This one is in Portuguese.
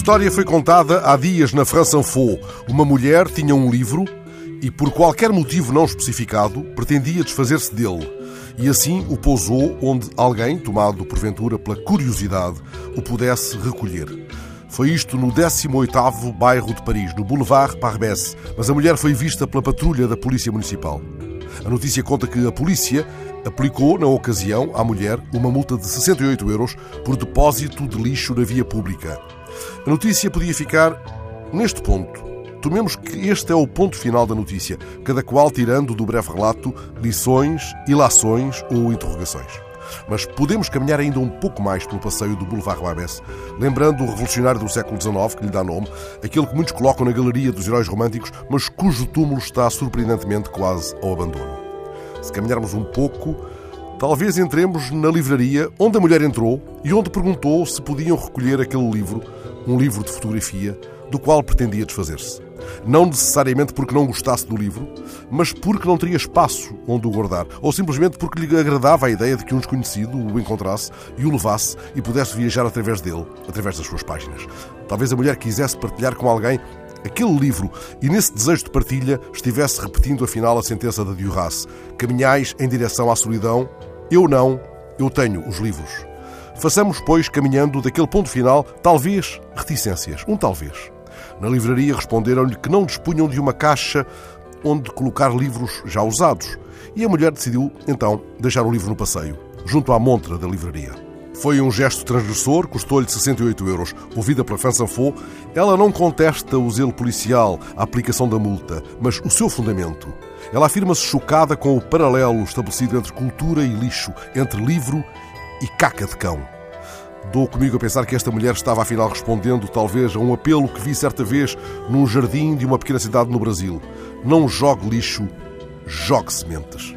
história foi contada há dias na França Info. Uma mulher tinha um livro e, por qualquer motivo não especificado, pretendia desfazer-se dele. E assim o pousou onde alguém, tomado porventura pela curiosidade, o pudesse recolher. Foi isto no 18º bairro de Paris, no Boulevard Parbès, mas a mulher foi vista pela patrulha da Polícia Municipal. A notícia conta que a polícia aplicou, na ocasião, à mulher uma multa de 68 euros por depósito de lixo na via pública. A notícia podia ficar neste ponto. Tomemos que este é o ponto final da notícia, cada qual tirando do breve relato lições, ilações ou interrogações. Mas podemos caminhar ainda um pouco mais pelo passeio do Boulevard Barbès, lembrando o revolucionário do século XIX, que lhe dá nome, aquele que muitos colocam na galeria dos heróis românticos, mas cujo túmulo está surpreendentemente quase ao abandono. Se caminharmos um pouco, talvez entremos na livraria onde a mulher entrou e onde perguntou se podiam recolher aquele livro, um livro de fotografia, do qual pretendia desfazer-se. Não necessariamente porque não gostasse do livro, mas porque não teria espaço onde o guardar, ou simplesmente porque lhe agradava a ideia de que um desconhecido o encontrasse e o levasse e pudesse viajar através dele, através das suas páginas. Talvez a mulher quisesse partilhar com alguém aquele livro e nesse desejo de partilha estivesse repetindo afinal a sentença de Duras: Caminhais em direção à solidão, eu não, eu tenho os livros. Façamos, pois, caminhando daquele ponto final, talvez reticências, um talvez. Na livraria responderam-lhe que não dispunham de uma caixa onde colocar livros já usados. E a mulher decidiu, então, deixar o livro no passeio, junto à montra da livraria. Foi um gesto transgressor, custou-lhe 68 euros. Ouvida pela Fansanfo, ela não contesta o zelo policial, a aplicação da multa, mas o seu fundamento. Ela afirma-se chocada com o paralelo estabelecido entre cultura e lixo, entre livro e caca de cão. Dou comigo a pensar que esta mulher estava afinal respondendo, talvez, a um apelo que vi certa vez num jardim de uma pequena cidade no Brasil. Não jogue lixo, jogue sementes.